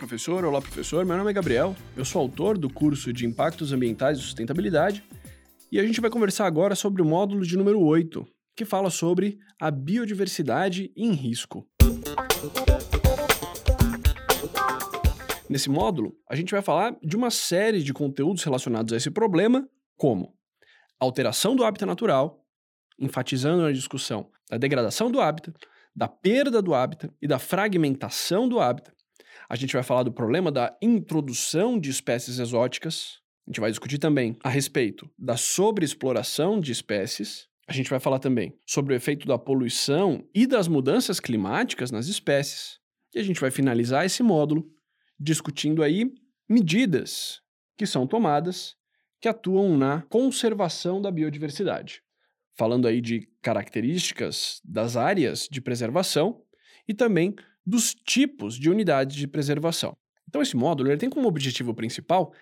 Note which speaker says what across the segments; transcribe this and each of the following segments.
Speaker 1: professor, olá, professor. Meu nome é Gabriel, eu sou autor do curso de Impactos Ambientais e Sustentabilidade e a gente vai conversar agora sobre o módulo de número 8, que fala sobre a biodiversidade em risco. Nesse módulo, a gente vai falar de uma série de conteúdos relacionados a esse problema, como alteração do hábitat natural, enfatizando na discussão da degradação do hábitat, da perda do hábitat e da fragmentação do hábitat. A gente vai falar do problema da introdução de espécies exóticas. A gente vai discutir também a respeito da sobreexploração de espécies. A gente vai falar também sobre o efeito da poluição e das mudanças climáticas nas espécies. E a gente vai finalizar esse módulo discutindo aí medidas que são tomadas que atuam na conservação da biodiversidade falando aí de características das áreas de preservação e também dos tipos de unidades de preservação. Então, esse módulo ele tem como objetivo principal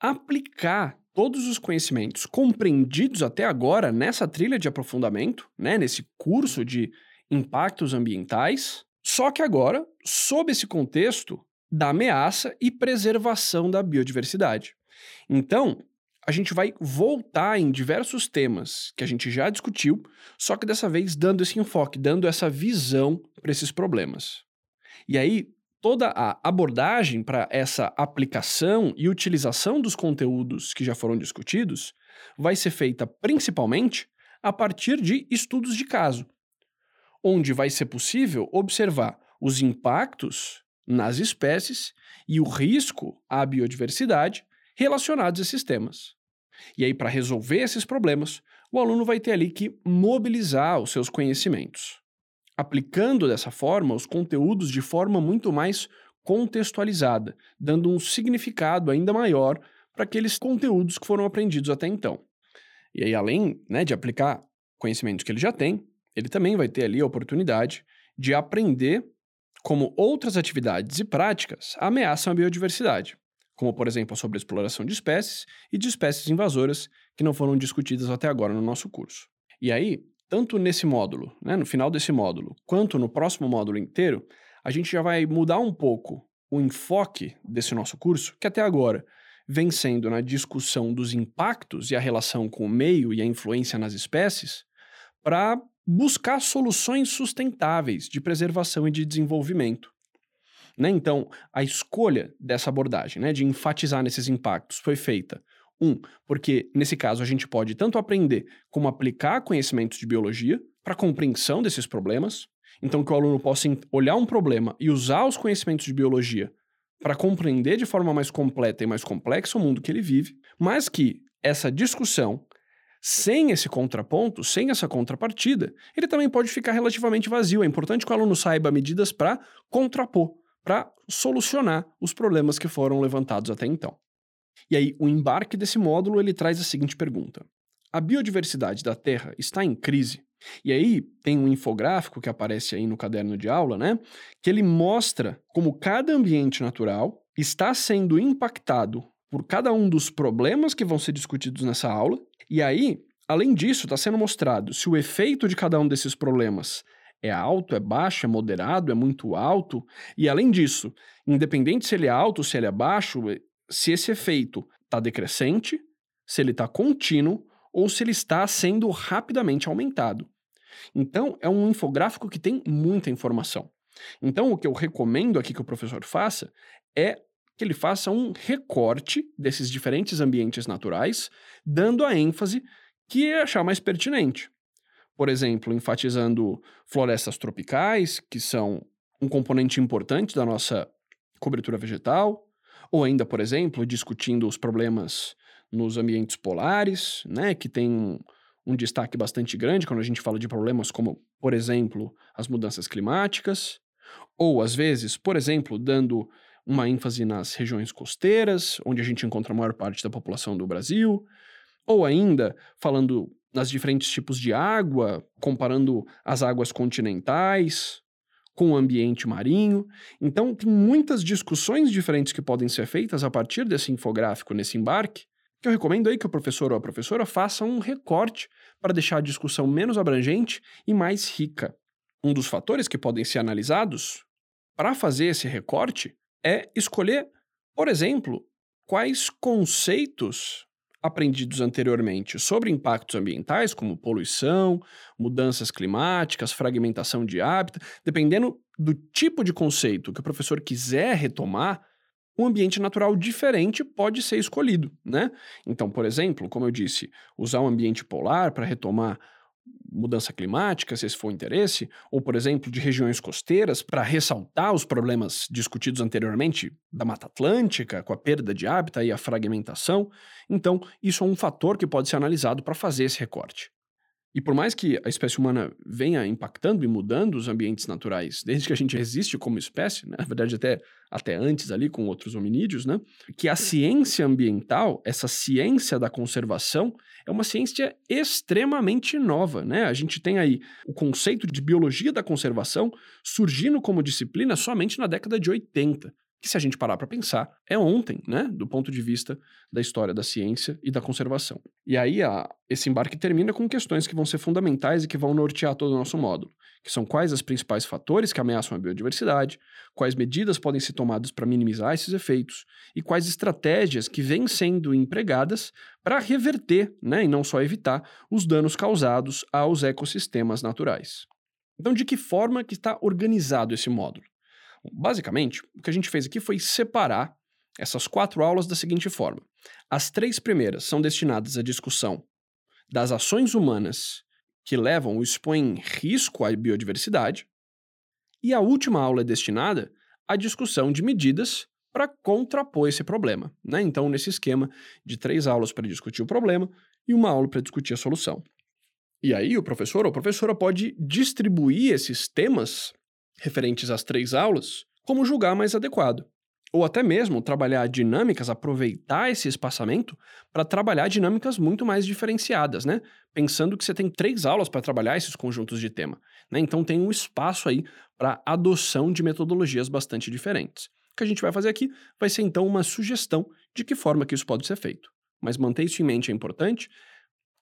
Speaker 1: aplicar todos os conhecimentos compreendidos até agora nessa trilha de aprofundamento, né, nesse curso de impactos ambientais, só que agora sob esse contexto da ameaça e preservação da biodiversidade. Então, a gente vai voltar em diversos temas que a gente já discutiu, só que dessa vez dando esse enfoque, dando essa visão para esses problemas. E aí, toda a abordagem para essa aplicação e utilização dos conteúdos que já foram discutidos vai ser feita principalmente a partir de estudos de caso, onde vai ser possível observar os impactos nas espécies e o risco à biodiversidade relacionados a esses temas. E aí, para resolver esses problemas, o aluno vai ter ali que mobilizar os seus conhecimentos, aplicando dessa forma os conteúdos de forma muito mais contextualizada, dando um significado ainda maior para aqueles conteúdos que foram aprendidos até então. E aí, além né, de aplicar conhecimentos que ele já tem, ele também vai ter ali a oportunidade de aprender como outras atividades e práticas ameaçam a biodiversidade como por exemplo a sobreexploração de espécies e de espécies invasoras que não foram discutidas até agora no nosso curso. E aí, tanto nesse módulo, né, no final desse módulo, quanto no próximo módulo inteiro, a gente já vai mudar um pouco o enfoque desse nosso curso, que até agora vem sendo na discussão dos impactos e a relação com o meio e a influência nas espécies, para buscar soluções sustentáveis de preservação e de desenvolvimento. Né? Então, a escolha dessa abordagem, né, de enfatizar nesses impactos, foi feita. Um, porque nesse caso a gente pode tanto aprender como aplicar conhecimentos de biologia para compreensão desses problemas. Então, que o aluno possa olhar um problema e usar os conhecimentos de biologia para compreender de forma mais completa e mais complexa o mundo que ele vive, mas que essa discussão, sem esse contraponto, sem essa contrapartida, ele também pode ficar relativamente vazio. É importante que o aluno saiba medidas para contrapor para solucionar os problemas que foram levantados até então. E aí, o embarque desse módulo ele traz a seguinte pergunta: A biodiversidade da Terra está em crise? E aí tem um infográfico que aparece aí no caderno de aula, né? Que ele mostra como cada ambiente natural está sendo impactado por cada um dos problemas que vão ser discutidos nessa aula. E aí, além disso, está sendo mostrado se o efeito de cada um desses problemas é alto, é baixo, é moderado, é muito alto. E além disso, independente se ele é alto, se ele é baixo, se esse efeito está decrescente, se ele está contínuo ou se ele está sendo rapidamente aumentado. Então, é um infográfico que tem muita informação. Então, o que eu recomendo aqui que o professor faça é que ele faça um recorte desses diferentes ambientes naturais, dando a ênfase que achar mais pertinente por exemplo, enfatizando florestas tropicais, que são um componente importante da nossa cobertura vegetal, ou ainda, por exemplo, discutindo os problemas nos ambientes polares, né, que tem um, um destaque bastante grande quando a gente fala de problemas como, por exemplo, as mudanças climáticas, ou às vezes, por exemplo, dando uma ênfase nas regiões costeiras, onde a gente encontra a maior parte da população do Brasil, ou ainda falando nas diferentes tipos de água, comparando as águas continentais com o ambiente marinho. Então, tem muitas discussões diferentes que podem ser feitas a partir desse infográfico, nesse embarque, que eu recomendo aí que o professor ou a professora faça um recorte para deixar a discussão menos abrangente e mais rica. Um dos fatores que podem ser analisados para fazer esse recorte é escolher, por exemplo, quais conceitos aprendidos anteriormente sobre impactos ambientais, como poluição, mudanças climáticas, fragmentação de hábitat, dependendo do tipo de conceito que o professor quiser retomar, um ambiente natural diferente pode ser escolhido, né? Então, por exemplo, como eu disse, usar um ambiente polar para retomar mudança climática, se esse for o interesse, ou, por exemplo, de regiões costeiras, para ressaltar os problemas discutidos anteriormente da Mata Atlântica, com a perda de hábitat e a fragmentação. Então, isso é um fator que pode ser analisado para fazer esse recorte. E por mais que a espécie humana venha impactando e mudando os ambientes naturais, desde que a gente existe como espécie, né? na verdade até, até antes ali com outros hominídeos, né? que a ciência ambiental, essa ciência da conservação, é uma ciência extremamente nova. Né? A gente tem aí o conceito de biologia da conservação surgindo como disciplina somente na década de 80 que se a gente parar para pensar, é ontem, né, do ponto de vista da história da ciência e da conservação. E aí a, esse embarque termina com questões que vão ser fundamentais e que vão nortear todo o nosso módulo, que são quais os principais fatores que ameaçam a biodiversidade, quais medidas podem ser tomadas para minimizar esses efeitos e quais estratégias que vêm sendo empregadas para reverter, né, e não só evitar, os danos causados aos ecossistemas naturais. Então, de que forma que está organizado esse módulo? Basicamente, o que a gente fez aqui foi separar essas quatro aulas da seguinte forma: as três primeiras são destinadas à discussão das ações humanas que levam ou expõem em risco à biodiversidade, e a última aula é destinada à discussão de medidas para contrapor esse problema. Né? Então, nesse esquema de três aulas para discutir o problema e uma aula para discutir a solução. E aí, o professor ou a professora pode distribuir esses temas referentes às três aulas, como julgar mais adequado. Ou até mesmo trabalhar dinâmicas, aproveitar esse espaçamento para trabalhar dinâmicas muito mais diferenciadas, né? Pensando que você tem três aulas para trabalhar esses conjuntos de tema. Né? Então tem um espaço aí para adoção de metodologias bastante diferentes. O que a gente vai fazer aqui vai ser então uma sugestão de que forma que isso pode ser feito. Mas manter isso em mente é importante,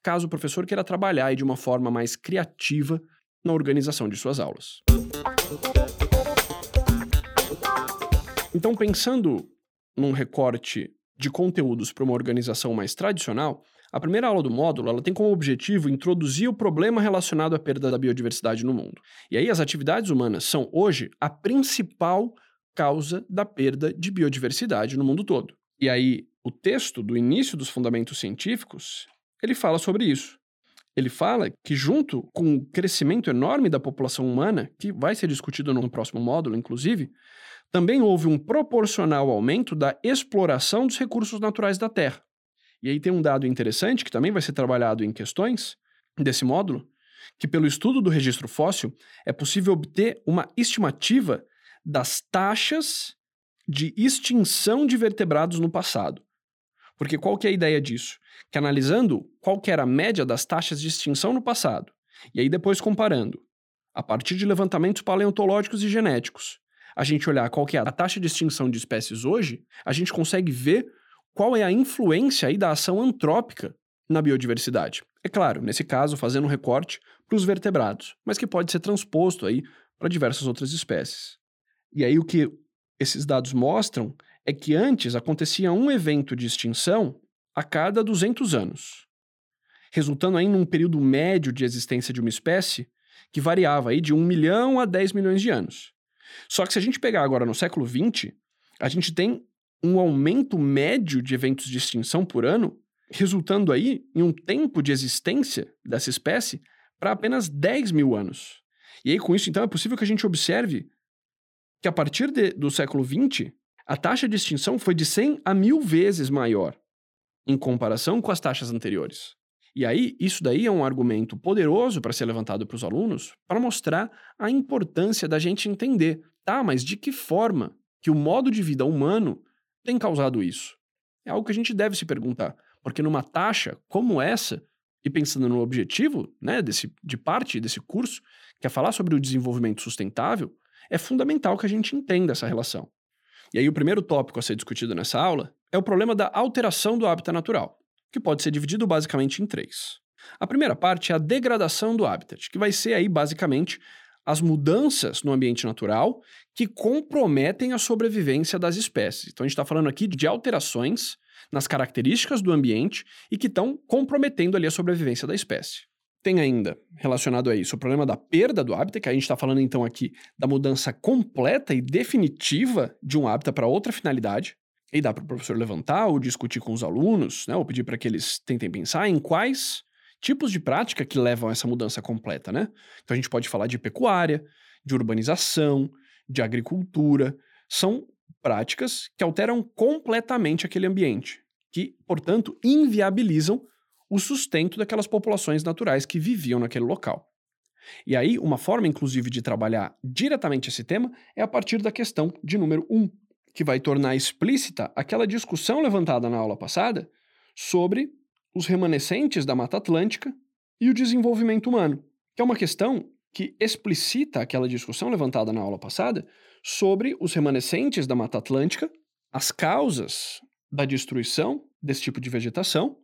Speaker 1: caso o professor queira trabalhar de uma forma mais criativa na organização de suas aulas. Então, pensando num recorte de conteúdos para uma organização mais tradicional, a primeira aula do módulo ela tem como objetivo introduzir o problema relacionado à perda da biodiversidade no mundo. E aí as atividades humanas são hoje a principal causa da perda de biodiversidade no mundo todo. E aí o texto do início dos fundamentos científicos, ele fala sobre isso. Ele fala que, junto com o crescimento enorme da população humana, que vai ser discutido no próximo módulo, inclusive, também houve um proporcional aumento da exploração dos recursos naturais da Terra. E aí tem um dado interessante que também vai ser trabalhado em questões desse módulo, que pelo estudo do registro fóssil é possível obter uma estimativa das taxas de extinção de vertebrados no passado. Porque qual que é a ideia disso? Que analisando qual que era a média das taxas de extinção no passado, e aí depois comparando, a partir de levantamentos paleontológicos e genéticos, a gente olhar qual que é a taxa de extinção de espécies hoje, a gente consegue ver qual é a influência aí da ação antrópica na biodiversidade. É claro, nesse caso, fazendo um recorte para os vertebrados, mas que pode ser transposto aí para diversas outras espécies. E aí o que esses dados mostram é que antes acontecia um evento de extinção a cada 200 anos, resultando aí num período médio de existência de uma espécie que variava aí de 1 milhão a 10 milhões de anos. Só que se a gente pegar agora no século XX, a gente tem um aumento médio de eventos de extinção por ano, resultando aí em um tempo de existência dessa espécie para apenas 10 mil anos. E aí, com isso, então, é possível que a gente observe que a partir de, do século XX, a taxa de extinção foi de 100 a mil vezes maior em comparação com as taxas anteriores. E aí, isso daí é um argumento poderoso para ser levantado para os alunos para mostrar a importância da gente entender, tá, mas de que forma que o modo de vida humano tem causado isso? É algo que a gente deve se perguntar, porque numa taxa como essa, e pensando no objetivo né, desse, de parte desse curso, que é falar sobre o desenvolvimento sustentável, é fundamental que a gente entenda essa relação. E aí, o primeiro tópico a ser discutido nessa aula é o problema da alteração do hábitat natural, que pode ser dividido basicamente em três. A primeira parte é a degradação do habitat, que vai ser aí basicamente as mudanças no ambiente natural que comprometem a sobrevivência das espécies. Então a gente está falando aqui de alterações nas características do ambiente e que estão comprometendo ali a sobrevivência da espécie. Tem ainda, relacionado a isso, o problema da perda do hábitat, que a gente está falando então aqui da mudança completa e definitiva de um hábitat para outra finalidade. E dá para o professor levantar ou discutir com os alunos, né, ou pedir para que eles tentem pensar em quais tipos de prática que levam a essa mudança completa, né? Então a gente pode falar de pecuária, de urbanização, de agricultura. São práticas que alteram completamente aquele ambiente, que, portanto, inviabilizam o sustento daquelas populações naturais que viviam naquele local. E aí, uma forma, inclusive, de trabalhar diretamente esse tema é a partir da questão de número 1, que vai tornar explícita aquela discussão levantada na aula passada sobre os remanescentes da Mata Atlântica e o desenvolvimento humano, que é uma questão que explicita aquela discussão levantada na aula passada sobre os remanescentes da Mata Atlântica, as causas da destruição desse tipo de vegetação.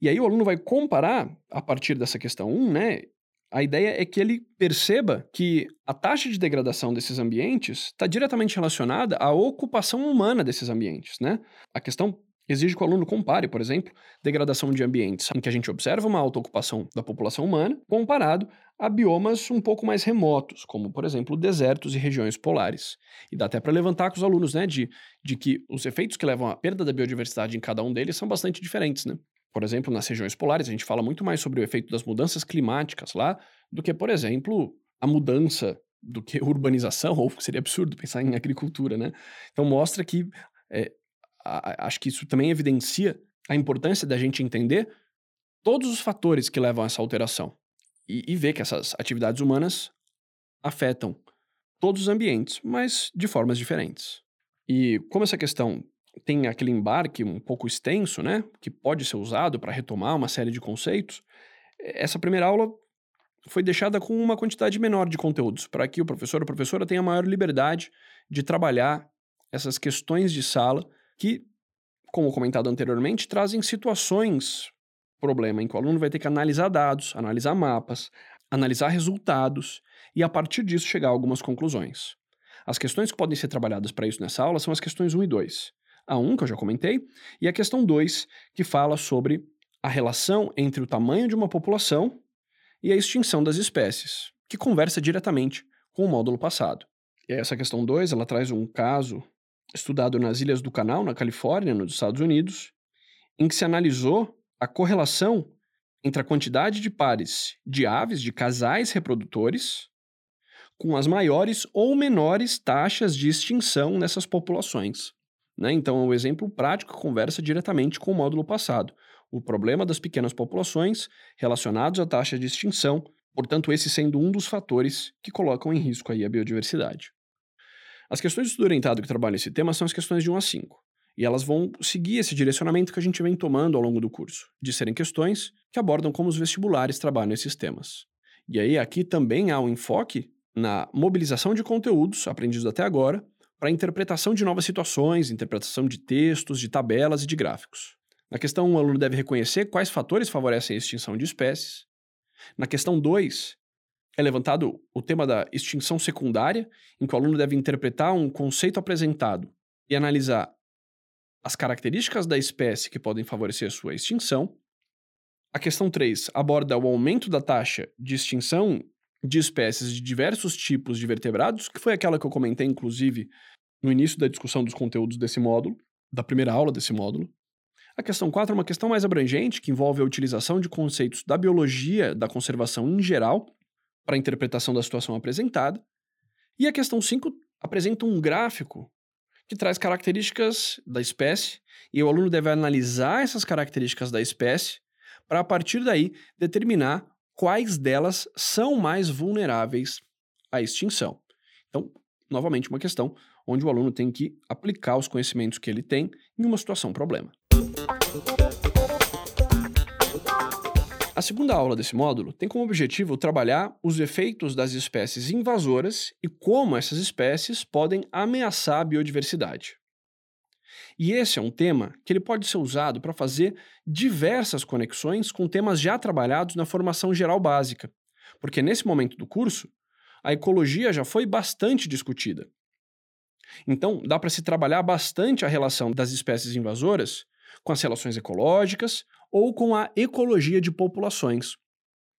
Speaker 1: E aí o aluno vai comparar, a partir dessa questão 1, né, a ideia é que ele perceba que a taxa de degradação desses ambientes está diretamente relacionada à ocupação humana desses ambientes, né? A questão exige que o aluno compare, por exemplo, degradação de ambientes em que a gente observa uma alta ocupação da população humana, comparado a biomas um pouco mais remotos, como, por exemplo, desertos e regiões polares. E dá até para levantar com os alunos, né, de, de que os efeitos que levam à perda da biodiversidade em cada um deles são bastante diferentes, né? Por exemplo, nas regiões polares, a gente fala muito mais sobre o efeito das mudanças climáticas lá do que, por exemplo, a mudança do que urbanização, ou seria absurdo pensar em agricultura, né? Então mostra que é, a, acho que isso também evidencia a importância da gente entender todos os fatores que levam a essa alteração e, e ver que essas atividades humanas afetam todos os ambientes, mas de formas diferentes. E como essa questão tem aquele embarque um pouco extenso, né, que pode ser usado para retomar uma série de conceitos, essa primeira aula foi deixada com uma quantidade menor de conteúdos, para que o professor ou professora tenha maior liberdade de trabalhar essas questões de sala que, como comentado anteriormente, trazem situações problema em que o aluno vai ter que analisar dados, analisar mapas, analisar resultados e, a partir disso, chegar a algumas conclusões. As questões que podem ser trabalhadas para isso nessa aula são as questões 1 e 2 a 1, que eu já comentei, e a questão 2, que fala sobre a relação entre o tamanho de uma população e a extinção das espécies, que conversa diretamente com o módulo passado. E essa questão 2, ela traz um caso estudado nas Ilhas do Canal, na Califórnia, nos Estados Unidos, em que se analisou a correlação entre a quantidade de pares de aves, de casais reprodutores, com as maiores ou menores taxas de extinção nessas populações. Né? Então, o exemplo prático conversa diretamente com o módulo passado. O problema das pequenas populações relacionados à taxa de extinção, portanto, esse sendo um dos fatores que colocam em risco aí a biodiversidade. As questões de estudo orientado que trabalham esse tema são as questões de 1 a 5. E elas vão seguir esse direcionamento que a gente vem tomando ao longo do curso, de serem questões que abordam como os vestibulares trabalham esses temas. E aí, aqui também há um enfoque na mobilização de conteúdos aprendidos até agora para interpretação de novas situações, interpretação de textos, de tabelas e de gráficos. Na questão 1, um, o aluno deve reconhecer quais fatores favorecem a extinção de espécies. Na questão 2, é levantado o tema da extinção secundária, em que o aluno deve interpretar um conceito apresentado e analisar as características da espécie que podem favorecer sua extinção. A questão 3 aborda o aumento da taxa de extinção de espécies de diversos tipos de vertebrados, que foi aquela que eu comentei, inclusive, no início da discussão dos conteúdos desse módulo, da primeira aula desse módulo. A questão 4 é uma questão mais abrangente, que envolve a utilização de conceitos da biologia da conservação em geral para a interpretação da situação apresentada. E a questão 5 apresenta um gráfico que traz características da espécie, e o aluno deve analisar essas características da espécie para, a partir daí, determinar quais delas são mais vulneráveis à extinção. Então, novamente, uma questão onde o aluno tem que aplicar os conhecimentos que ele tem em uma situação problema. A segunda aula desse módulo tem como objetivo trabalhar os efeitos das espécies invasoras e como essas espécies podem ameaçar a biodiversidade. E esse é um tema que ele pode ser usado para fazer diversas conexões com temas já trabalhados na formação geral básica, porque nesse momento do curso a ecologia já foi bastante discutida. Então, dá para se trabalhar bastante a relação das espécies invasoras com as relações ecológicas ou com a ecologia de populações.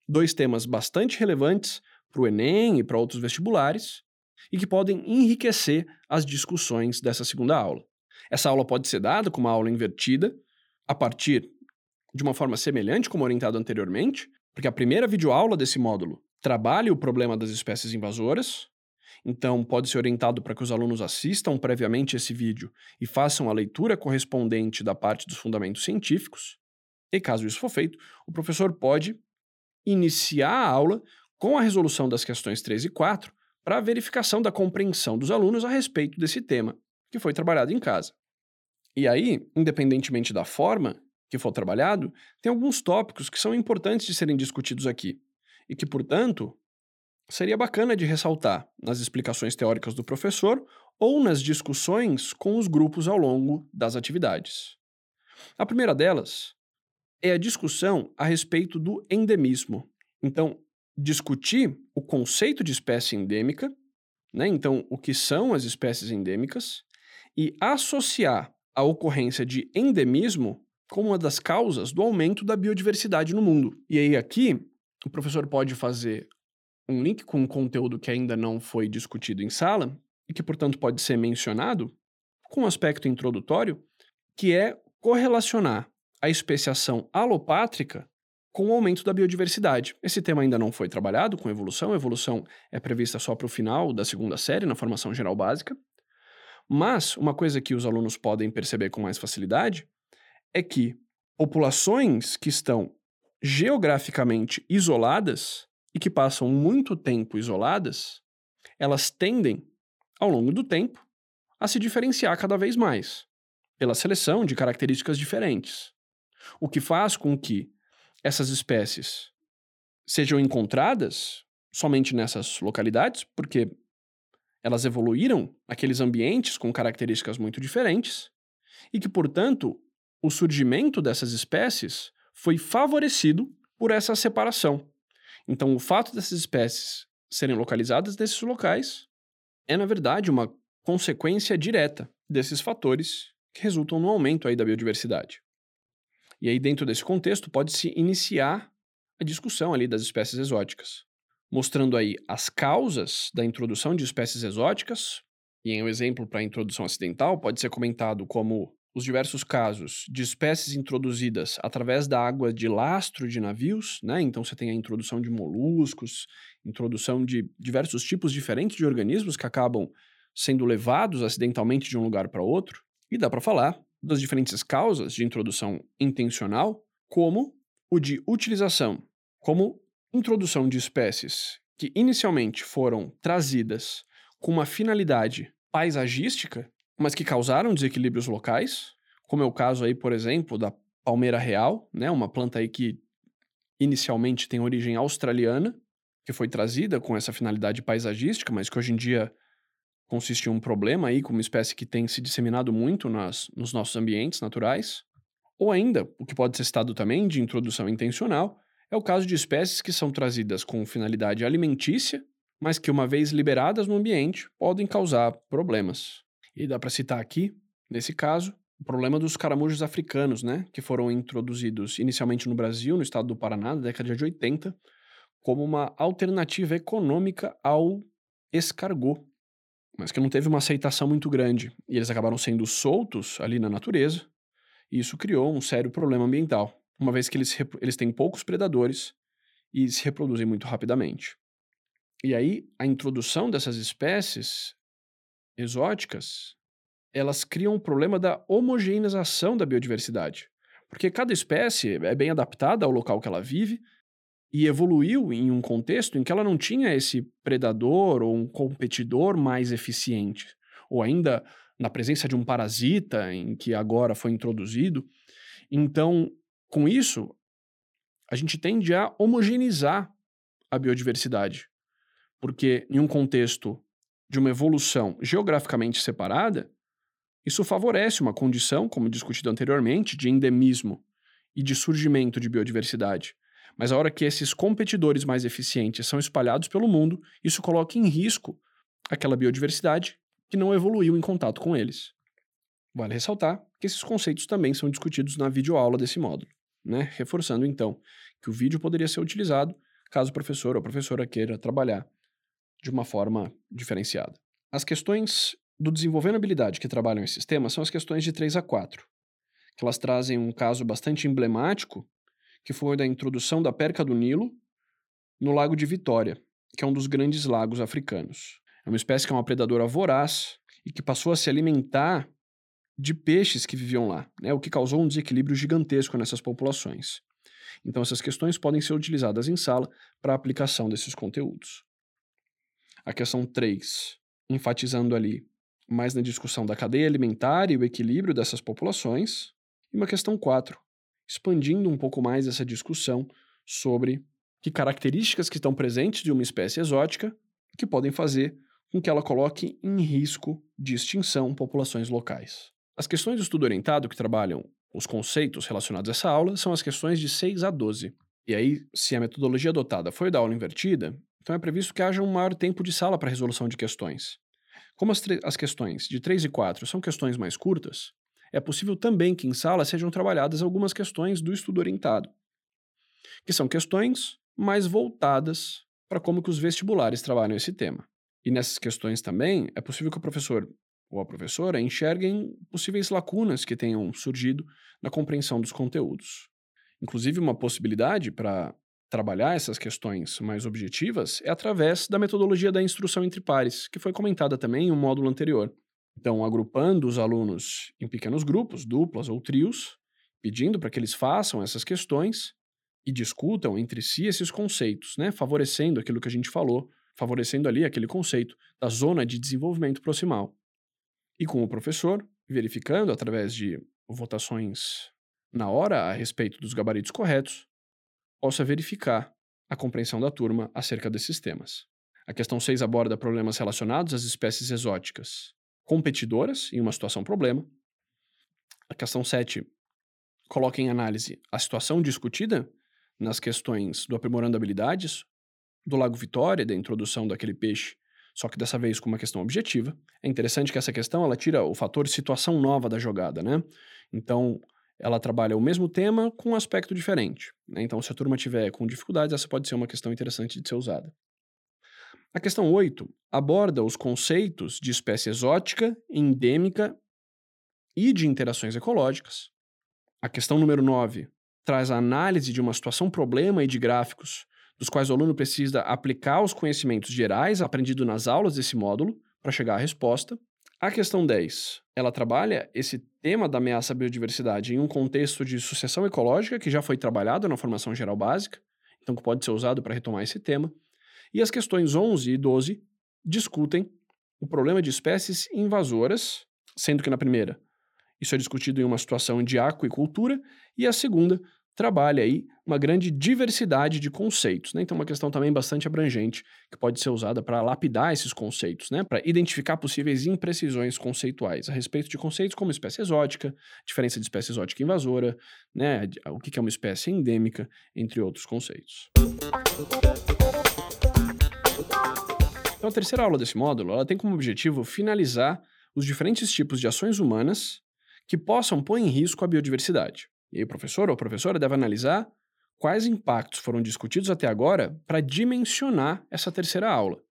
Speaker 1: Dois temas bastante relevantes para o Enem e para outros vestibulares e que podem enriquecer as discussões dessa segunda aula. Essa aula pode ser dada como uma aula invertida, a partir de uma forma semelhante como orientado anteriormente, porque a primeira videoaula desse módulo trabalha o problema das espécies invasoras, então pode ser orientado para que os alunos assistam previamente esse vídeo e façam a leitura correspondente da parte dos fundamentos científicos. E caso isso for feito, o professor pode iniciar a aula com a resolução das questões 3 e 4 para a verificação da compreensão dos alunos a respeito desse tema que foi trabalhado em casa. E aí, independentemente da forma que for trabalhado, tem alguns tópicos que são importantes de serem discutidos aqui e que, portanto, seria bacana de ressaltar nas explicações teóricas do professor ou nas discussões com os grupos ao longo das atividades. A primeira delas é a discussão a respeito do endemismo. Então, discutir o conceito de espécie endêmica, né? então, o que são as espécies endêmicas, e associar a ocorrência de endemismo como uma das causas do aumento da biodiversidade no mundo. E aí, aqui, o professor pode fazer um link com um conteúdo que ainda não foi discutido em sala e que, portanto, pode ser mencionado com um aspecto introdutório, que é correlacionar a especiação alopátrica com o aumento da biodiversidade. Esse tema ainda não foi trabalhado com evolução, a evolução é prevista só para o final da segunda série, na formação geral básica. Mas uma coisa que os alunos podem perceber com mais facilidade é que populações que estão geograficamente isoladas e que passam muito tempo isoladas, elas tendem, ao longo do tempo, a se diferenciar cada vez mais, pela seleção de características diferentes. O que faz com que essas espécies sejam encontradas somente nessas localidades, porque elas evoluíram naqueles ambientes com características muito diferentes, e que, portanto, o surgimento dessas espécies foi favorecido por essa separação. Então, o fato dessas espécies serem localizadas nesses locais é, na verdade, uma consequência direta desses fatores que resultam no aumento aí da biodiversidade. E aí, dentro desse contexto, pode-se iniciar a discussão ali das espécies exóticas, mostrando aí as causas da introdução de espécies exóticas, e em um exemplo para a introdução acidental, pode ser comentado como os diversos casos de espécies introduzidas através da água de lastro de navios, né? Então você tem a introdução de moluscos, introdução de diversos tipos diferentes de organismos que acabam sendo levados acidentalmente de um lugar para outro. E dá para falar das diferentes causas de introdução intencional, como o de utilização, como introdução de espécies que inicialmente foram trazidas com uma finalidade paisagística mas que causaram desequilíbrios locais, como é o caso aí, por exemplo, da palmeira real, né, uma planta aí que inicialmente tem origem australiana, que foi trazida com essa finalidade paisagística, mas que hoje em dia consiste em um problema aí com uma espécie que tem se disseminado muito nas, nos nossos ambientes naturais. Ou ainda, o que pode ser citado também de introdução intencional, é o caso de espécies que são trazidas com finalidade alimentícia, mas que, uma vez liberadas no ambiente, podem causar problemas. E dá para citar aqui, nesse caso, o problema dos caramujos africanos, né, que foram introduzidos inicialmente no Brasil, no estado do Paraná, na década de 80, como uma alternativa econômica ao escargot, mas que não teve uma aceitação muito grande. E eles acabaram sendo soltos ali na natureza, e isso criou um sério problema ambiental, uma vez que eles, eles têm poucos predadores e se reproduzem muito rapidamente. E aí, a introdução dessas espécies exóticas, elas criam um problema da homogeneização da biodiversidade. Porque cada espécie é bem adaptada ao local que ela vive e evoluiu em um contexto em que ela não tinha esse predador ou um competidor mais eficiente, ou ainda na presença de um parasita em que agora foi introduzido. Então, com isso, a gente tende a homogeneizar a biodiversidade, porque em um contexto de uma evolução geograficamente separada, isso favorece uma condição, como discutido anteriormente, de endemismo e de surgimento de biodiversidade. Mas a hora que esses competidores mais eficientes são espalhados pelo mundo, isso coloca em risco aquela biodiversidade que não evoluiu em contato com eles. Vale ressaltar que esses conceitos também são discutidos na videoaula desse módulo, né? reforçando então que o vídeo poderia ser utilizado caso o professor ou professora queira trabalhar de uma forma diferenciada. As questões do desenvolvendo habilidade que trabalham esses temas são as questões de 3 a 4, que elas trazem um caso bastante emblemático, que foi da introdução da perca do Nilo no Lago de Vitória, que é um dos grandes lagos africanos. É uma espécie que é uma predadora voraz e que passou a se alimentar de peixes que viviam lá, né, o que causou um desequilíbrio gigantesco nessas populações. Então, essas questões podem ser utilizadas em sala para a aplicação desses conteúdos. A questão 3, enfatizando ali mais na discussão da cadeia alimentar e o equilíbrio dessas populações. E uma questão 4, expandindo um pouco mais essa discussão sobre que características que estão presentes de uma espécie exótica que podem fazer com que ela coloque em risco de extinção populações locais. As questões do estudo orientado que trabalham os conceitos relacionados a essa aula são as questões de 6 a 12. E aí, se a metodologia adotada foi da aula invertida, então é previsto que haja um maior tempo de sala para resolução de questões. Como as, as questões de 3 e 4 são questões mais curtas, é possível também que em sala sejam trabalhadas algumas questões do estudo orientado, que são questões mais voltadas para como que os vestibulares trabalham esse tema. E nessas questões também é possível que o professor ou a professora enxerguem possíveis lacunas que tenham surgido na compreensão dos conteúdos. Inclusive, uma possibilidade para trabalhar essas questões mais objetivas é através da metodologia da instrução entre pares, que foi comentada também em um módulo anterior. Então, agrupando os alunos em pequenos grupos, duplas ou trios, pedindo para que eles façam essas questões e discutam entre si esses conceitos, né? favorecendo aquilo que a gente falou, favorecendo ali aquele conceito da zona de desenvolvimento proximal e com o professor, verificando através de votações na hora a respeito dos gabaritos corretos, possa verificar a compreensão da turma acerca desses temas. A questão 6 aborda problemas relacionados às espécies exóticas competidoras em uma situação problema. A questão 7 coloca em análise a situação discutida nas questões do aprimorando habilidades, do Lago Vitória, da introdução daquele peixe só que dessa vez com uma questão objetiva. É interessante que essa questão ela tira o fator situação nova da jogada, né? Então, ela trabalha o mesmo tema com um aspecto diferente. Né? Então, se a turma tiver com dificuldades, essa pode ser uma questão interessante de ser usada. A questão 8 aborda os conceitos de espécie exótica, endêmica e de interações ecológicas. A questão número 9 traz a análise de uma situação problema e de gráficos dos quais o aluno precisa aplicar os conhecimentos gerais aprendidos nas aulas desse módulo para chegar à resposta. A questão 10, ela trabalha esse tema da ameaça à biodiversidade em um contexto de sucessão ecológica que já foi trabalhado na formação geral básica, então que pode ser usado para retomar esse tema. E as questões 11 e 12 discutem o problema de espécies invasoras, sendo que na primeira isso é discutido em uma situação de aquicultura, e a segunda trabalha aí uma grande diversidade de conceitos, né? Então, uma questão também bastante abrangente que pode ser usada para lapidar esses conceitos, né? Para identificar possíveis imprecisões conceituais a respeito de conceitos como espécie exótica, diferença de espécie exótica invasora, né? O que é uma espécie endêmica, entre outros conceitos. Então, a terceira aula desse módulo, ela tem como objetivo finalizar os diferentes tipos de ações humanas que possam pôr em risco a biodiversidade. E o professor ou professora deve analisar quais impactos foram discutidos até agora para dimensionar essa terceira aula.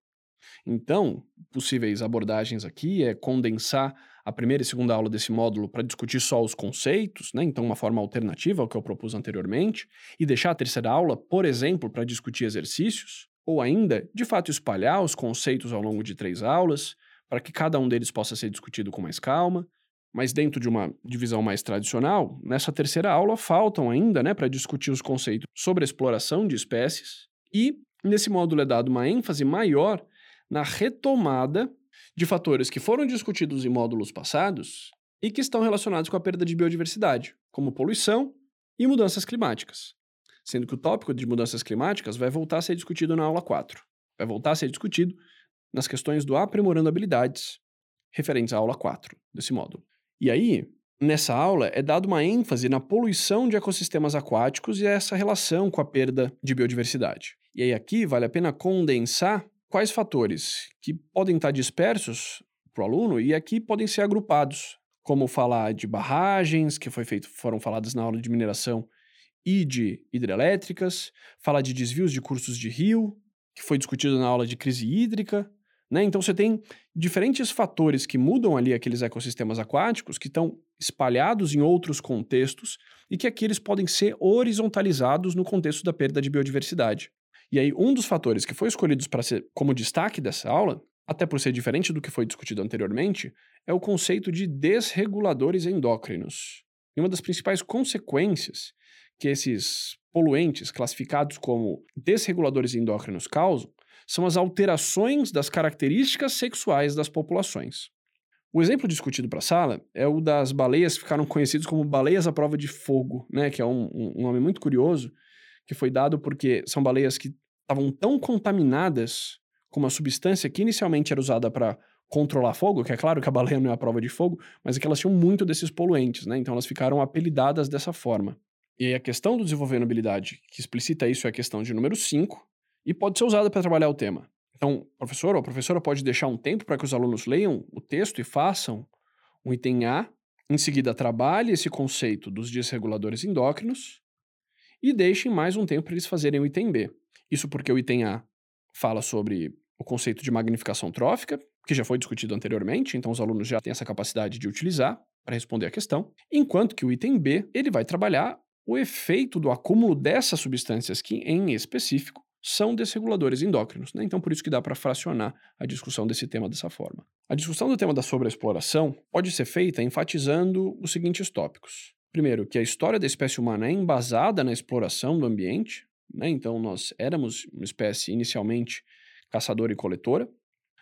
Speaker 1: Então, possíveis abordagens aqui é condensar a primeira e segunda aula desse módulo para discutir só os conceitos, né? então uma forma alternativa ao que eu propus anteriormente, e deixar a terceira aula, por exemplo, para discutir exercícios, ou ainda, de fato, espalhar os conceitos ao longo de três aulas, para que cada um deles possa ser discutido com mais calma, mas dentro de uma divisão mais tradicional, nessa terceira aula faltam ainda né, para discutir os conceitos sobre exploração de espécies e, nesse módulo, é dado uma ênfase maior na retomada de fatores que foram discutidos em módulos passados e que estão relacionados com a perda de biodiversidade, como poluição e mudanças climáticas. Sendo que o tópico de mudanças climáticas vai voltar a ser discutido na aula 4. Vai voltar a ser discutido nas questões do aprimorando habilidades, referentes à aula 4 desse módulo. E aí, Nessa aula é dada uma ênfase na poluição de ecossistemas aquáticos e essa relação com a perda de biodiversidade. E aí aqui vale a pena condensar quais fatores que podem estar dispersos para o aluno e aqui podem ser agrupados, como falar de barragens que foi feito, foram faladas na aula de mineração e de hidrelétricas, falar de desvios de cursos de rio, que foi discutido na aula de crise hídrica, né? Então você tem diferentes fatores que mudam ali aqueles ecossistemas aquáticos que estão espalhados em outros contextos e que aqui eles podem ser horizontalizados no contexto da perda de biodiversidade. E aí um dos fatores que foi escolhido para ser como destaque dessa aula, até por ser diferente do que foi discutido anteriormente, é o conceito de desreguladores endócrinos. E uma das principais consequências que esses poluentes classificados como desreguladores endócrinos causam são as alterações das características sexuais das populações. O exemplo discutido para a sala é o das baleias que ficaram conhecidas como baleias à prova de fogo, né? que é um, um nome muito curioso, que foi dado porque são baleias que estavam tão contaminadas com uma substância que inicialmente era usada para controlar fogo, que é claro que a baleia não é a prova de fogo, mas é que elas tinham muito desses poluentes, né? Então elas ficaram apelidadas dessa forma. E a questão do desenvolvendo que explicita isso é a questão de número 5, e pode ser usada para trabalhar o tema. Então, professor ou professora pode deixar um tempo para que os alunos leiam o texto e façam um item A, em seguida trabalhe esse conceito dos desreguladores endócrinos e deixem mais um tempo para eles fazerem o item B. Isso porque o item A fala sobre o conceito de magnificação trófica, que já foi discutido anteriormente, então os alunos já têm essa capacidade de utilizar para responder a questão, enquanto que o item B, ele vai trabalhar o efeito do acúmulo dessas substâncias que, em específico, são desreguladores endócrinos. Né? Então, por isso que dá para fracionar a discussão desse tema dessa forma. A discussão do tema da sobreexploração pode ser feita enfatizando os seguintes tópicos. Primeiro, que a história da espécie humana é embasada na exploração do ambiente, né? então nós éramos uma espécie inicialmente caçadora e coletora.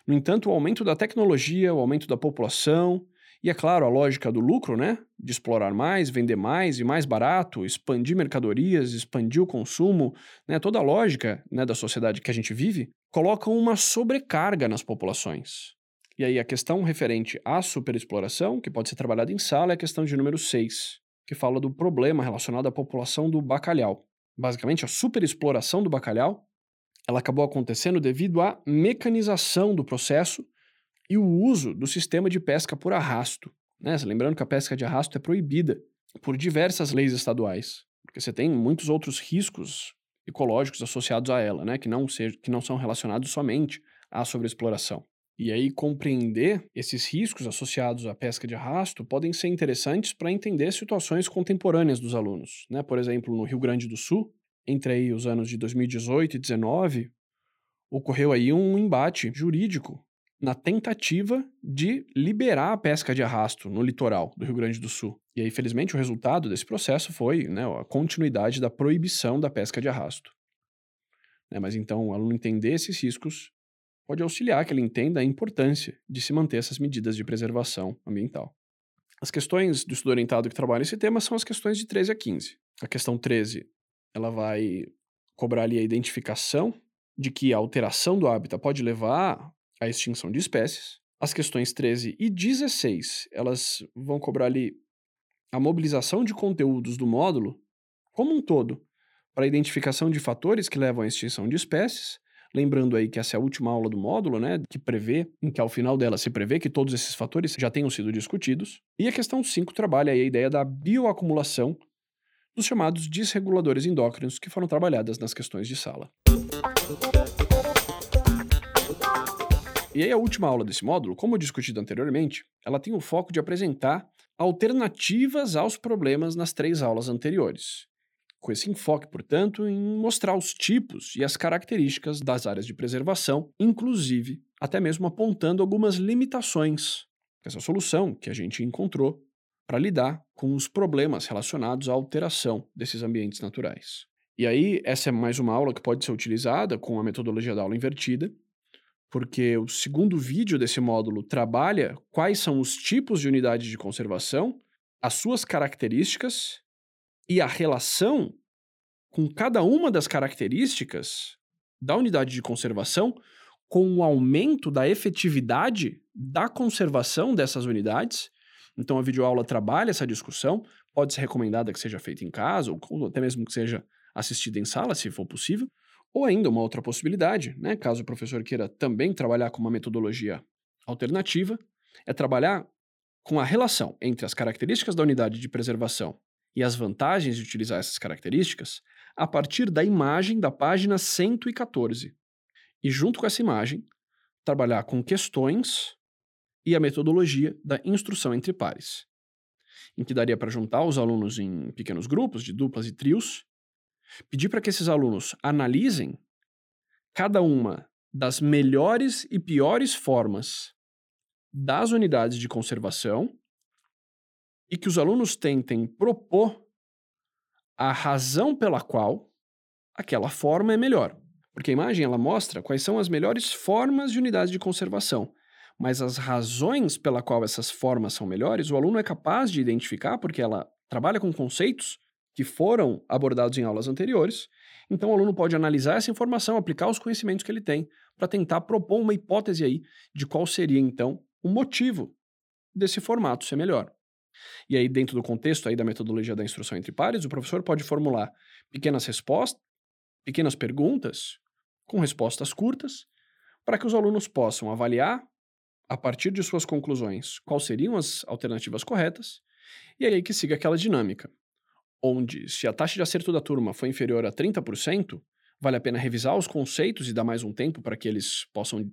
Speaker 1: No entanto, o aumento da tecnologia, o aumento da população e, é claro, a lógica do lucro, né? De explorar mais, vender mais e mais barato, expandir mercadorias, expandir o consumo, né? Toda a lógica né, da sociedade que a gente vive, colocam uma sobrecarga nas populações. E aí a questão referente à superexploração, que pode ser trabalhada em sala, é a questão de número 6, que fala do problema relacionado à população do bacalhau. Basicamente, a superexploração do bacalhau, ela acabou acontecendo devido à mecanização do processo e o uso do sistema de pesca por arrasto. Né? Lembrando que a pesca de arrasto é proibida por diversas leis estaduais, porque você tem muitos outros riscos ecológicos associados a ela, né? que, não ser, que não são relacionados somente à sobreexploração. E aí, compreender esses riscos associados à pesca de arrasto podem ser interessantes para entender situações contemporâneas dos alunos. Né? Por exemplo, no Rio Grande do Sul, entre aí os anos de 2018 e 2019, ocorreu aí um embate jurídico na tentativa de liberar a pesca de arrasto no litoral do Rio Grande do Sul. E aí, felizmente, o resultado desse processo foi né, a continuidade da proibição da pesca de arrasto. Né, mas então, o aluno entender esses riscos pode auxiliar que ele entenda a importância de se manter essas medidas de preservação ambiental. As questões do estudo orientado que trabalha esse tema são as questões de 13 a 15. A questão 13, ela vai cobrar ali a identificação de que a alteração do hábitat pode levar a extinção de espécies. As questões 13 e 16, elas vão cobrar ali a mobilização de conteúdos do módulo como um todo para a identificação de fatores que levam à extinção de espécies. Lembrando aí que essa é a última aula do módulo, né, que prevê, em que ao final dela se prevê que todos esses fatores já tenham sido discutidos. E a questão 5 trabalha a ideia da bioacumulação dos chamados desreguladores endócrinos que foram trabalhadas nas questões de sala. E aí a última aula desse módulo, como discutido anteriormente, ela tem o foco de apresentar alternativas aos problemas nas três aulas anteriores. Com esse enfoque, portanto, em mostrar os tipos e as características das áreas de preservação, inclusive até mesmo apontando algumas limitações essa solução que a gente encontrou para lidar com os problemas relacionados à alteração desses ambientes naturais. E aí, essa é mais uma aula que pode ser utilizada com a metodologia da aula invertida, porque o segundo vídeo desse módulo trabalha quais são os tipos de unidades de conservação, as suas características e a relação com cada uma das características da unidade de conservação com o aumento da efetividade da conservação dessas unidades Então a videoaula trabalha essa discussão, pode ser recomendada que seja feita em casa, ou até mesmo que seja assistida em sala, se for possível. Ou ainda uma outra possibilidade, né, caso o professor queira também trabalhar com uma metodologia alternativa, é trabalhar com a relação entre as características da unidade de preservação e as vantagens de utilizar essas características a partir da imagem da página 114. E junto com essa imagem, trabalhar com questões e a metodologia da instrução entre pares, em que daria para juntar os alunos em pequenos grupos, de duplas e trios, pedir para que esses alunos analisem cada uma das melhores e piores formas das unidades de conservação e que os alunos tentem propor a razão pela qual aquela forma é melhor. Porque a imagem ela mostra quais são as melhores formas de unidades de conservação, mas as razões pela qual essas formas são melhores, o aluno é capaz de identificar porque ela trabalha com conceitos que foram abordados em aulas anteriores. Então o aluno pode analisar essa informação, aplicar os conhecimentos que ele tem para tentar propor uma hipótese aí de qual seria então o motivo desse formato ser melhor. E aí, dentro do contexto aí da metodologia da instrução entre pares, o professor pode formular pequenas respostas, pequenas perguntas com respostas curtas, para que os alunos possam avaliar, a partir de suas conclusões, quais seriam as alternativas corretas, e aí que siga aquela dinâmica, onde, se a taxa de acerto da turma for inferior a 30%, vale a pena revisar os conceitos e dar mais um tempo para que eles possam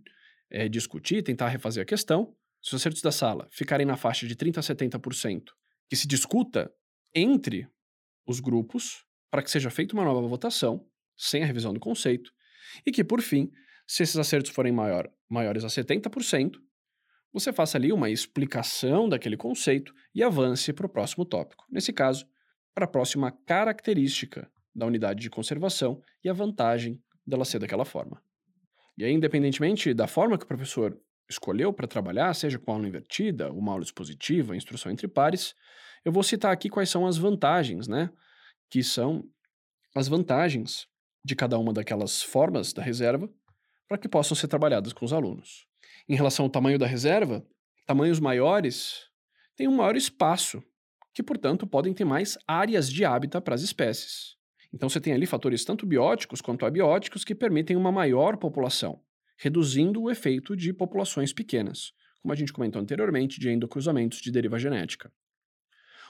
Speaker 1: é, discutir, tentar refazer a questão, se os acertos da sala ficarem na faixa de 30% a 70%, que se discuta entre os grupos para que seja feita uma nova votação, sem a revisão do conceito, e que, por fim, se esses acertos forem maior, maiores a 70%, você faça ali uma explicação daquele conceito e avance para o próximo tópico. Nesse caso, para a próxima característica da unidade de conservação e a vantagem dela ser daquela forma. E aí, independentemente da forma que o professor escolheu para trabalhar, seja com aula invertida, uma aula expositiva, instrução entre pares, eu vou citar aqui quais são as vantagens, né? Que são as vantagens de cada uma daquelas formas da reserva para que possam ser trabalhadas com os alunos. Em relação ao tamanho da reserva, tamanhos maiores têm um maior espaço, que, portanto, podem ter mais áreas de hábitat para as espécies. Então, você tem ali fatores tanto bióticos quanto abióticos que permitem uma maior população reduzindo o efeito de populações pequenas, como a gente comentou anteriormente, de endocruzamentos de deriva genética.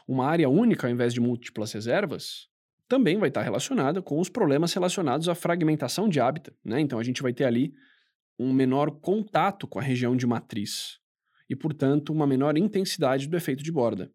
Speaker 1: Uma área única, ao invés de múltiplas reservas, também vai estar relacionada com os problemas relacionados à fragmentação de hábitat. Né? Então, a gente vai ter ali um menor contato com a região de matriz e, portanto, uma menor intensidade do efeito de borda.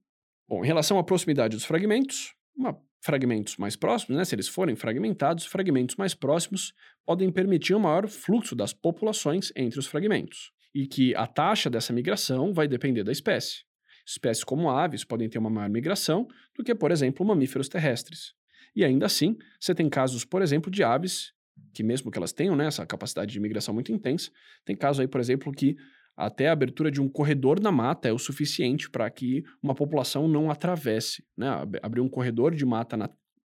Speaker 1: Bom, em relação à proximidade dos fragmentos, uma fragmentos mais próximos, né, se eles forem fragmentados, fragmentos mais próximos podem permitir um maior fluxo das populações entre os fragmentos, e que a taxa dessa migração vai depender da espécie. Espécies como aves podem ter uma maior migração do que, por exemplo, mamíferos terrestres. E ainda assim, você tem casos, por exemplo, de aves que mesmo que elas tenham né, essa capacidade de migração muito intensa, tem casos aí, por exemplo, que até a abertura de um corredor na mata é o suficiente para que uma população não atravesse. Né? Abrir um corredor de mata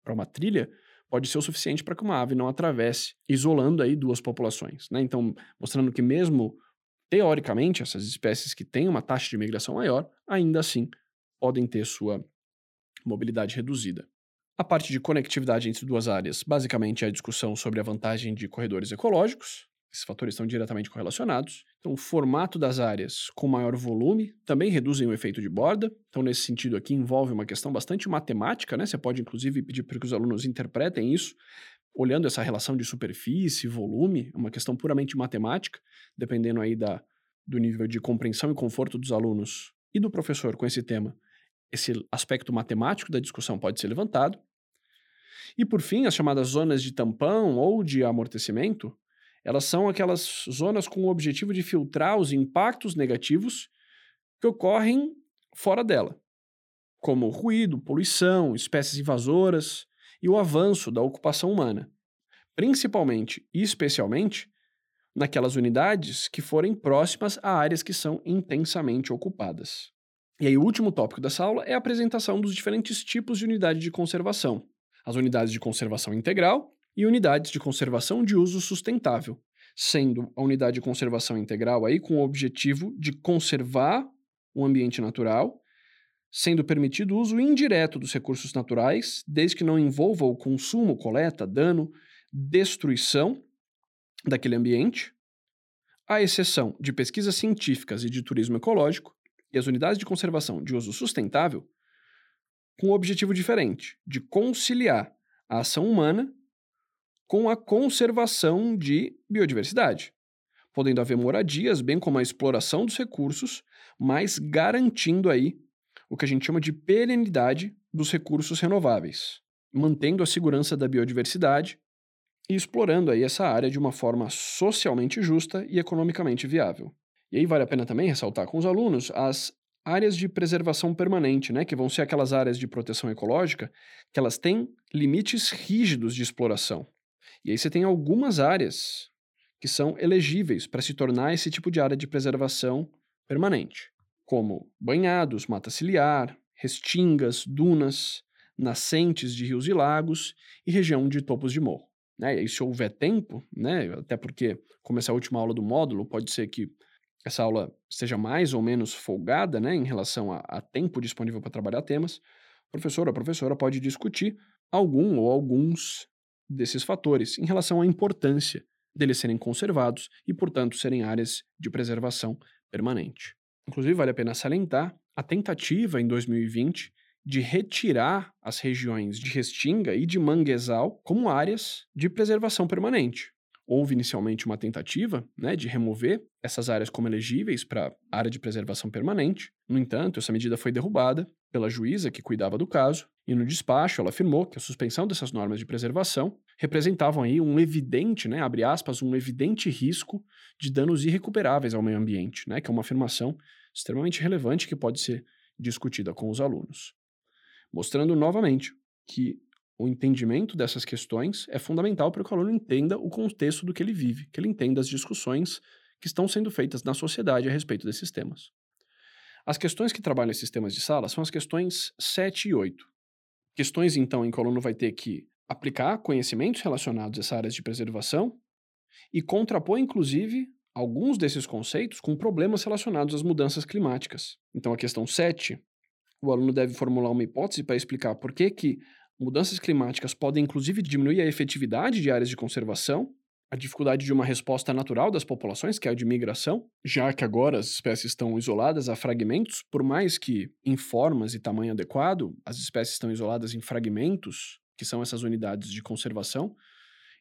Speaker 1: para uma trilha pode ser o suficiente para que uma ave não atravesse, isolando aí duas populações. Né? Então, mostrando que mesmo teoricamente essas espécies que têm uma taxa de migração maior, ainda assim podem ter sua mobilidade reduzida. A parte de conectividade entre duas áreas, basicamente é a discussão sobre a vantagem de corredores ecológicos, esses fatores estão diretamente correlacionados. Então, o formato das áreas com maior volume também reduzem o efeito de borda. Então, nesse sentido aqui, envolve uma questão bastante matemática, né? Você pode, inclusive, pedir para que os alunos interpretem isso, olhando essa relação de superfície, volume, é uma questão puramente matemática, dependendo aí da, do nível de compreensão e conforto dos alunos e do professor com esse tema. Esse aspecto matemático da discussão pode ser levantado. E, por fim, as chamadas zonas de tampão ou de amortecimento elas são aquelas zonas com o objetivo de filtrar os impactos negativos que ocorrem fora dela, como ruído, poluição, espécies invasoras e o avanço da ocupação humana, principalmente e especialmente naquelas unidades que forem próximas a áreas que são intensamente ocupadas. E aí, o último tópico dessa aula é a apresentação dos diferentes tipos de unidade de conservação. As unidades de conservação integral, e unidades de conservação de uso sustentável, sendo a unidade de conservação integral aí com o objetivo de conservar o ambiente natural, sendo permitido o uso indireto dos recursos naturais, desde que não envolva o consumo, coleta, dano, destruição daquele ambiente, à exceção de pesquisas científicas e de turismo ecológico, e as unidades de conservação de uso sustentável, com um objetivo diferente, de conciliar a ação humana com a conservação de biodiversidade, podendo haver moradias, bem como a exploração dos recursos, mas garantindo aí o que a gente chama de perenidade dos recursos renováveis, mantendo a segurança da biodiversidade e explorando aí essa área de uma forma socialmente justa e economicamente viável. E aí vale a pena também ressaltar com os alunos as áreas de preservação permanente, né, que vão ser aquelas áreas de proteção ecológica que elas têm limites rígidos de exploração. E aí você tem algumas áreas que são elegíveis para se tornar esse tipo de área de preservação permanente, como banhados, mata ciliar, restingas, dunas, nascentes de rios e lagos e região de topos de morro. Né? E se houver tempo, né, até porque, como essa é a última aula do módulo, pode ser que essa aula esteja mais ou menos folgada né, em relação a, a tempo disponível para trabalhar temas, o professor ou a professora pode discutir algum ou alguns desses fatores em relação à importância deles serem conservados e, portanto, serem áreas de preservação permanente. Inclusive, vale a pena salientar a tentativa em 2020 de retirar as regiões de Restinga e de Manguezal como áreas de preservação permanente houve inicialmente uma tentativa né, de remover essas áreas como elegíveis para área de preservação permanente. No entanto, essa medida foi derrubada pela juíza que cuidava do caso, e no despacho ela afirmou que a suspensão dessas normas de preservação representavam aí um evidente, né, abre aspas, um evidente risco de danos irrecuperáveis ao meio ambiente, né, que é uma afirmação extremamente relevante que pode ser discutida com os alunos. Mostrando novamente que o entendimento dessas questões é fundamental para que o aluno entenda o contexto do que ele vive, que ele entenda as discussões que estão sendo feitas na sociedade a respeito desses temas. As questões que trabalham esses temas de sala são as questões 7 e 8. Questões, então, em que o aluno vai ter que aplicar conhecimentos relacionados a essas áreas de preservação e contrapor, inclusive, alguns desses conceitos com problemas relacionados às mudanças climáticas. Então, a questão 7, o aluno deve formular uma hipótese para explicar por que, que Mudanças climáticas podem inclusive diminuir a efetividade de áreas de conservação, a dificuldade de uma resposta natural das populações, que é a de migração, já que agora as espécies estão isoladas a fragmentos, por mais que em formas e tamanho adequado, as espécies estão isoladas em fragmentos, que são essas unidades de conservação.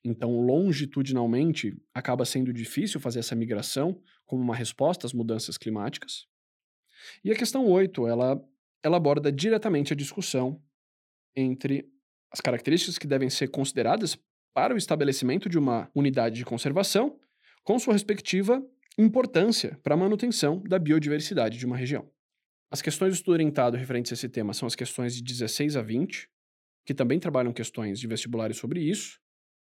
Speaker 1: Então, longitudinalmente, acaba sendo difícil fazer essa migração como uma resposta às mudanças climáticas. E a questão 8, ela, ela aborda diretamente a discussão entre as características que devem ser consideradas para o estabelecimento de uma unidade de conservação, com sua respectiva importância para a manutenção da biodiversidade de uma região. As questões do estudo orientado referentes a esse tema são as questões de 16 a 20, que também trabalham questões de vestibulares sobre isso.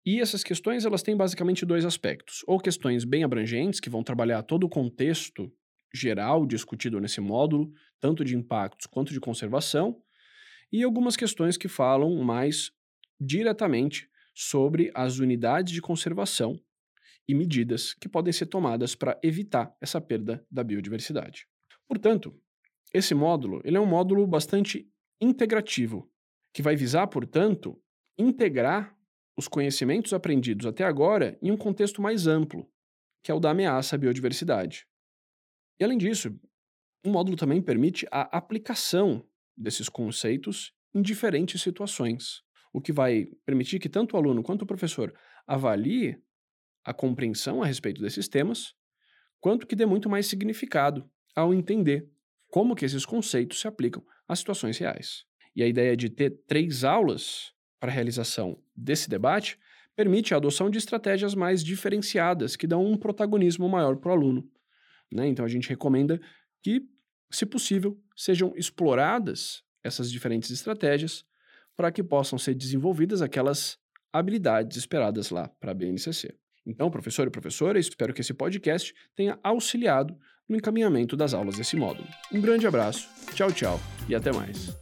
Speaker 1: E essas questões elas têm basicamente dois aspectos: ou questões bem abrangentes, que vão trabalhar todo o contexto geral discutido nesse módulo, tanto de impactos quanto de conservação, e algumas questões que falam mais diretamente sobre as unidades de conservação e medidas que podem ser tomadas para evitar essa perda da biodiversidade. Portanto, esse módulo ele é um módulo bastante integrativo, que vai visar, portanto, integrar os conhecimentos aprendidos até agora em um contexto mais amplo, que é o da ameaça à biodiversidade. E além disso, o módulo também permite a aplicação desses conceitos em diferentes situações, o que vai permitir que tanto o aluno quanto o professor avalie a compreensão a respeito desses temas, quanto que dê muito mais significado ao entender como que esses conceitos se aplicam às situações reais. E a ideia de ter três aulas para a realização desse debate permite a adoção de estratégias mais diferenciadas que dão um protagonismo maior para o aluno. Né? Então a gente recomenda que se possível, sejam exploradas essas diferentes estratégias para que possam ser desenvolvidas aquelas habilidades esperadas lá para a BNCC. Então, professor e professora, espero que esse podcast tenha auxiliado no encaminhamento das aulas desse módulo. Um grande abraço, tchau, tchau e até mais.